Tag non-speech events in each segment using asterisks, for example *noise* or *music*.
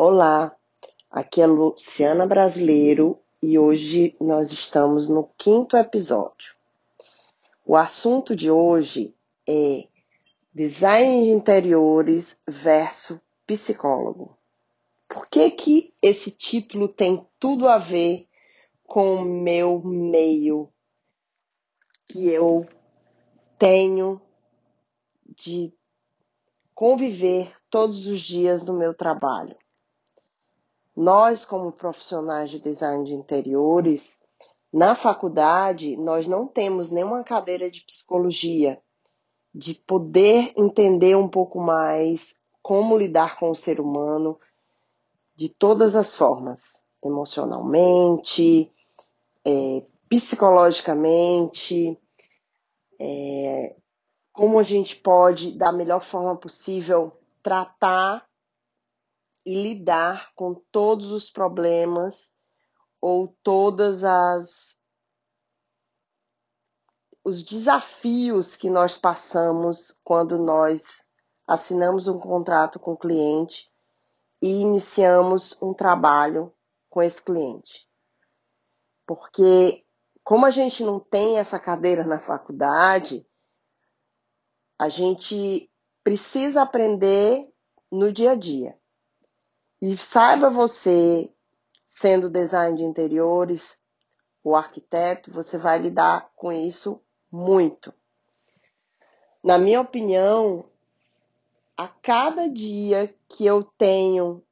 Olá, aqui é Luciana Brasileiro e hoje nós estamos no quinto episódio. O assunto de hoje é design de interiores versus psicólogo. Por que que esse título tem tudo a ver com o meu meio que eu tenho de conviver todos os dias no meu trabalho? Nós, como profissionais de design de interiores, na faculdade, nós não temos nenhuma cadeira de psicologia, de poder entender um pouco mais como lidar com o ser humano de todas as formas, emocionalmente, é, psicologicamente, é, como a gente pode, da melhor forma possível, tratar e lidar com todos os problemas ou todas as os desafios que nós passamos quando nós assinamos um contrato com o cliente e iniciamos um trabalho com esse cliente. Porque como a gente não tem essa cadeira na faculdade, a gente precisa aprender no dia a dia. E saiba você, sendo design de interiores ou arquiteto, você vai lidar com isso muito. Na minha opinião, a cada dia que eu tenho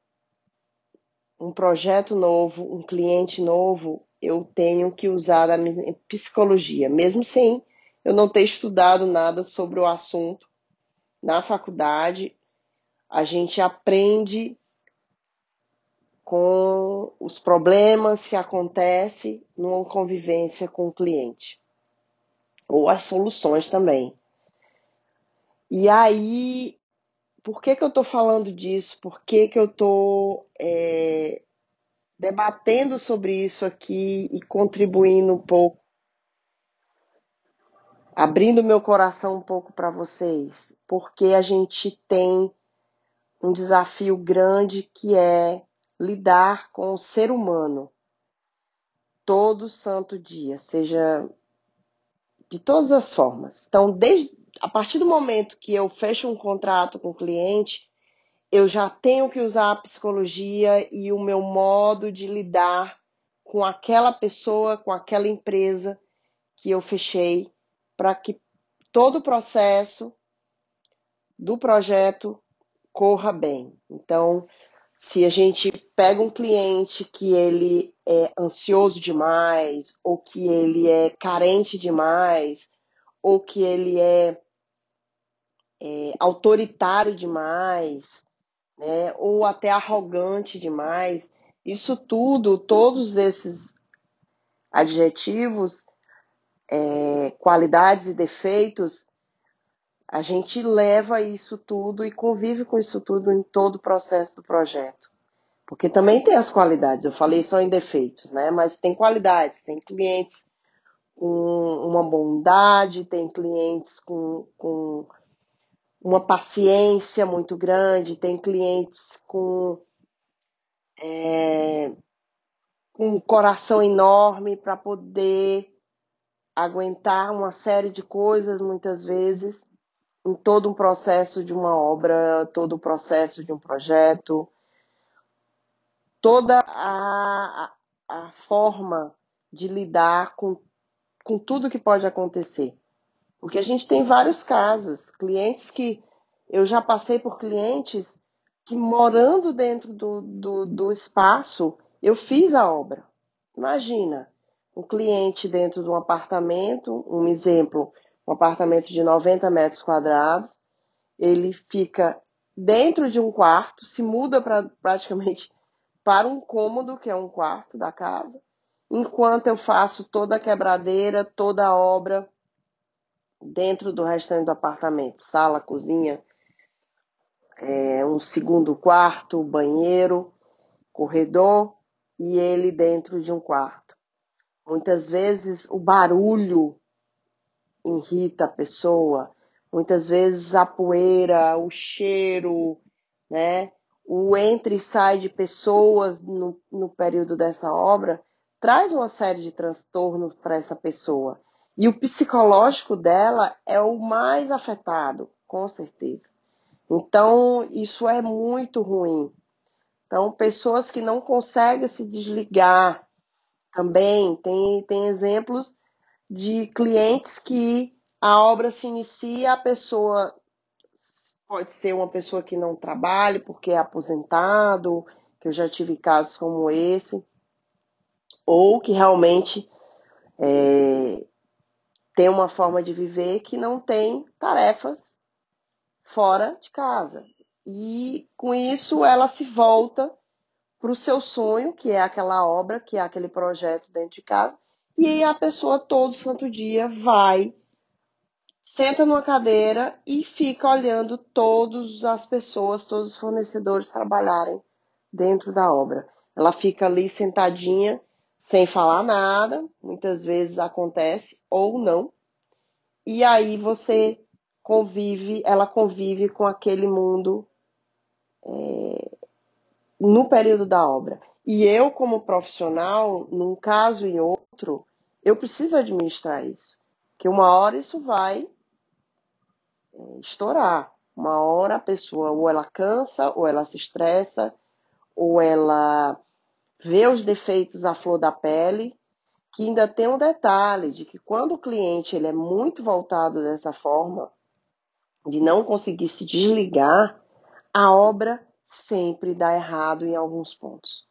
um projeto novo, um cliente novo, eu tenho que usar a minha psicologia, mesmo sem eu não ter estudado nada sobre o assunto na faculdade, a gente aprende com os problemas que acontecem numa convivência com o cliente. Ou as soluções também. E aí, por que, que eu estou falando disso? Por que, que eu estou é, debatendo sobre isso aqui e contribuindo um pouco, abrindo meu coração um pouco para vocês? Porque a gente tem um desafio grande que é lidar com o ser humano todo santo dia, seja de todas as formas. Então, desde a partir do momento que eu fecho um contrato com o cliente, eu já tenho que usar a psicologia e o meu modo de lidar com aquela pessoa, com aquela empresa que eu fechei, para que todo o processo do projeto corra bem. Então, se a gente pega um cliente que ele é ansioso demais, ou que ele é carente demais, ou que ele é, é autoritário demais, né, ou até arrogante demais, isso tudo, todos esses adjetivos, é, qualidades e defeitos, a gente leva isso tudo e convive com isso tudo em todo o processo do projeto. Porque também tem as qualidades, eu falei só em defeitos, né? Mas tem qualidades, tem clientes com uma bondade, tem clientes com, com uma paciência muito grande, tem clientes com, é, com um coração enorme para poder aguentar uma série de coisas muitas vezes em todo um processo de uma obra, todo o processo de um projeto, toda a, a forma de lidar com, com tudo que pode acontecer. Porque a gente tem vários casos, clientes que eu já passei por clientes que morando dentro do, do, do espaço, eu fiz a obra. Imagina, um cliente dentro de um apartamento, um exemplo, um apartamento de 90 metros quadrados, ele fica dentro de um quarto, se muda pra, praticamente *laughs* para um cômodo, que é um quarto da casa, enquanto eu faço toda a quebradeira, toda a obra dentro do restante do apartamento, sala, cozinha, é, um segundo quarto, banheiro, corredor e ele dentro de um quarto. Muitas vezes o barulho irrita a pessoa, muitas vezes a poeira, o cheiro, né? o entra e sai de pessoas no, no período dessa obra, traz uma série de transtornos para essa pessoa. E o psicológico dela é o mais afetado, com certeza. Então, isso é muito ruim. Então, pessoas que não conseguem se desligar também, tem, tem exemplos de clientes que a obra se inicia, a pessoa pode ser uma pessoa que não trabalha porque é aposentado, que eu já tive casos como esse, ou que realmente é, tem uma forma de viver que não tem tarefas fora de casa. E com isso ela se volta para o seu sonho, que é aquela obra, que é aquele projeto dentro de casa, e a pessoa todo santo dia vai, senta numa cadeira e fica olhando todas as pessoas, todos os fornecedores trabalharem dentro da obra. Ela fica ali sentadinha, sem falar nada, muitas vezes acontece ou não. E aí você convive, ela convive com aquele mundo é, no período da obra. E eu, como profissional, num caso e outro, eu preciso administrar isso. Que uma hora isso vai é, estourar. Uma hora a pessoa ou ela cansa, ou ela se estressa, ou ela vê os defeitos à flor da pele, que ainda tem um detalhe de que quando o cliente ele é muito voltado dessa forma, de não conseguir se desligar, a obra sempre dá errado em alguns pontos.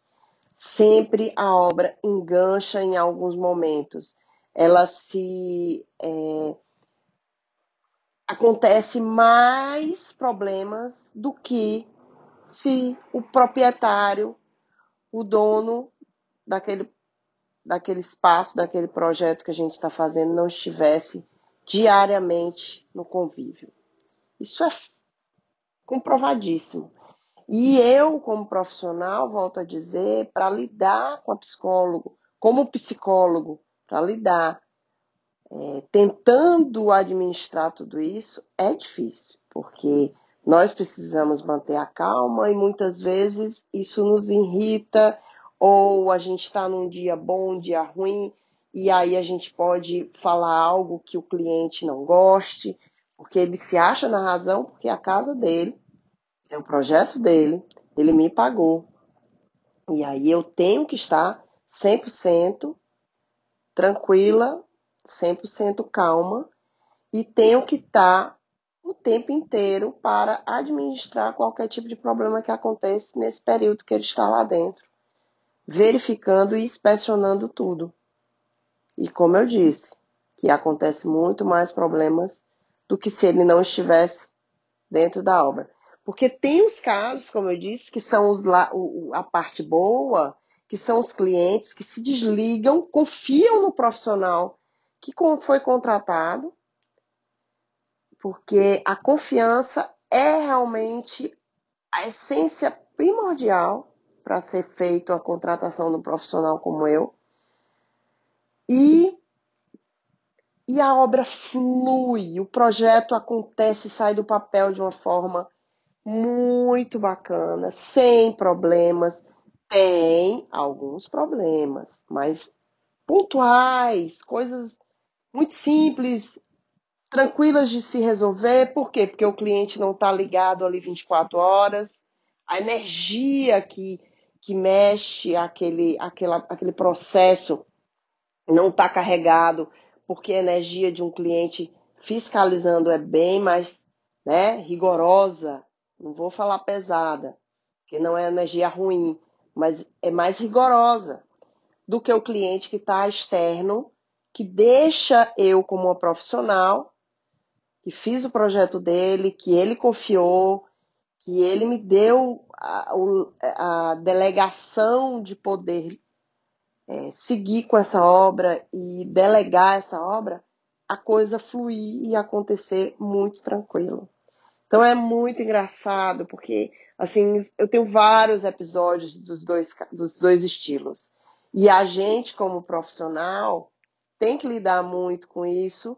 Sempre a obra engancha em alguns momentos. Ela se. É, acontece mais problemas do que se o proprietário, o dono daquele, daquele espaço, daquele projeto que a gente está fazendo, não estivesse diariamente no convívio. Isso é comprovadíssimo. E eu, como profissional, volto a dizer, para lidar com a psicólogo, como psicólogo, para lidar, é, tentando administrar tudo isso, é difícil, porque nós precisamos manter a calma e muitas vezes isso nos irrita, ou a gente está num dia bom, um dia ruim, e aí a gente pode falar algo que o cliente não goste, porque ele se acha na razão, porque é a casa dele, é o projeto dele, ele me pagou. E aí eu tenho que estar 100% tranquila, 100% calma e tenho que estar o tempo inteiro para administrar qualquer tipo de problema que aconteça nesse período que ele está lá dentro, verificando e inspecionando tudo. E como eu disse, que acontece muito mais problemas do que se ele não estivesse dentro da obra. Porque tem os casos, como eu disse, que são os lá, a parte boa, que são os clientes que se desligam, confiam no profissional que foi contratado, porque a confiança é realmente a essência primordial para ser feito a contratação de um profissional como eu. E e a obra flui, o projeto acontece, sai do papel de uma forma muito bacana, sem problemas. Tem alguns problemas, mas pontuais, coisas muito simples, tranquilas de se resolver. Por quê? Porque o cliente não está ligado ali 24 horas. A energia que, que mexe aquele, aquela, aquele processo não está carregado porque a energia de um cliente fiscalizando é bem mais né, rigorosa, não vou falar pesada, que não é energia ruim, mas é mais rigorosa do que o cliente que está externo, que deixa eu como uma profissional, que fiz o projeto dele, que ele confiou, que ele me deu a, a delegação de poder é, seguir com essa obra e delegar essa obra, a coisa fluir e acontecer muito tranquilo. Então é muito engraçado, porque assim, eu tenho vários episódios dos dois, dos dois estilos. E a gente, como profissional, tem que lidar muito com isso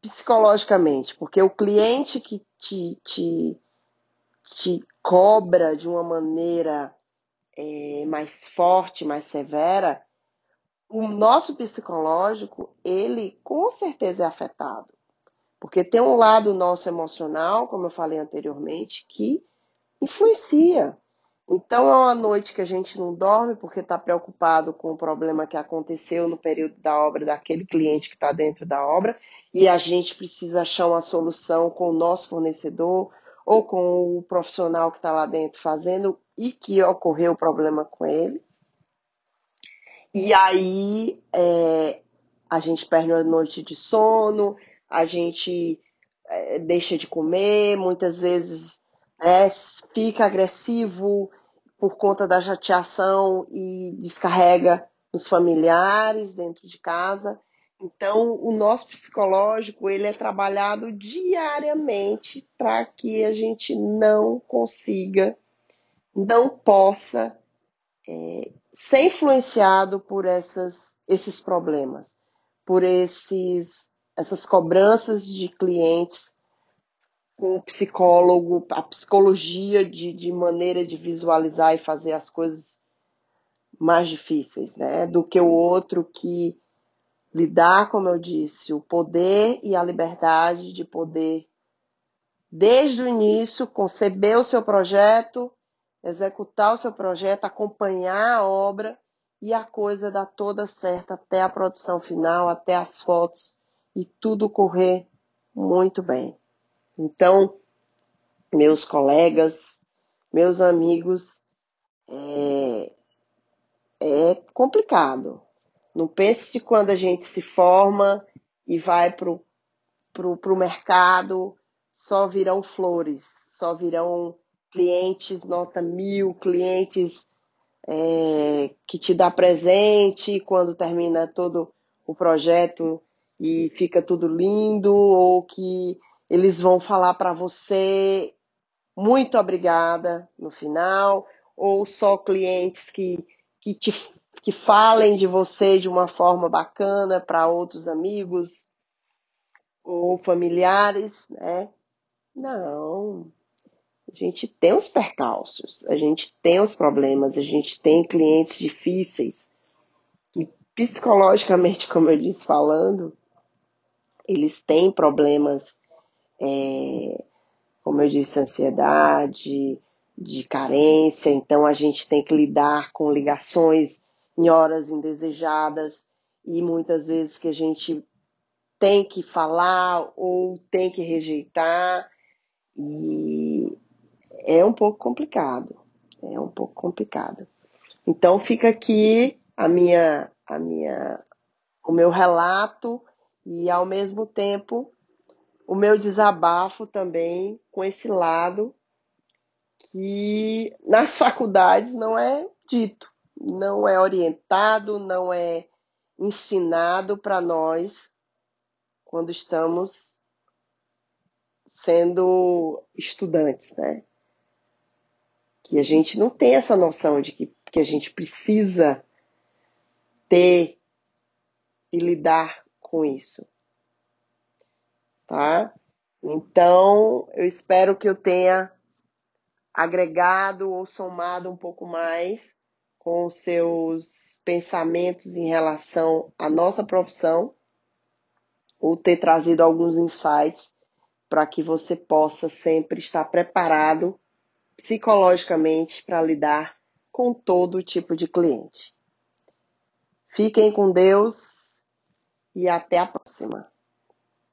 psicologicamente, porque o cliente que te, te, te cobra de uma maneira é, mais forte, mais severa, o nosso psicológico, ele com certeza é afetado. Porque tem um lado nosso emocional, como eu falei anteriormente, que influencia. Então é uma noite que a gente não dorme porque está preocupado com o problema que aconteceu no período da obra daquele cliente que está dentro da obra e a gente precisa achar uma solução com o nosso fornecedor ou com o profissional que está lá dentro fazendo e que ocorreu o problema com ele. E aí é, a gente perde a noite de sono, a gente é, deixa de comer, muitas vezes é, fica agressivo por conta da chateação e descarrega nos familiares dentro de casa. Então, o nosso psicológico ele é trabalhado diariamente para que a gente não consiga, não possa é, ser influenciado por essas, esses problemas, por esses, essas cobranças de clientes com o psicólogo, a psicologia de, de maneira de visualizar e fazer as coisas mais difíceis, né? Do que o outro que lidar, como eu disse, o poder e a liberdade de poder, desde o início, conceber o seu projeto, executar o seu projeto, acompanhar a obra e a coisa dar toda certa até a produção final, até as fotos e tudo correr muito bem. Então, meus colegas, meus amigos, é, é complicado. Não pense que quando a gente se forma e vai para o mercado, só virão flores, só virão clientes nota mil, clientes é, que te dá presente quando termina todo o projeto e fica tudo lindo, ou que eles vão falar para você muito obrigada no final, ou só clientes que, que, te, que falem de você de uma forma bacana para outros amigos ou familiares, né? Não. A gente tem os percalços, a gente tem os problemas, a gente tem clientes difíceis. E psicologicamente, como eu disse falando, eles têm problemas é, como eu disse, ansiedade, de carência, então a gente tem que lidar com ligações em horas indesejadas e muitas vezes que a gente tem que falar ou tem que rejeitar e é um pouco complicado, é um pouco complicado. Então fica aqui a minha a minha o meu relato e ao mesmo tempo o meu desabafo também com esse lado que nas *laughs* faculdades não é dito, não é orientado, não é ensinado para nós quando estamos sendo estudantes, né? Que a gente não tem essa noção de que, que a gente precisa ter e lidar com isso tá? Então, eu espero que eu tenha agregado ou somado um pouco mais com os seus pensamentos em relação à nossa profissão, ou ter trazido alguns insights para que você possa sempre estar preparado psicologicamente para lidar com todo tipo de cliente. Fiquem com Deus e até a próxima.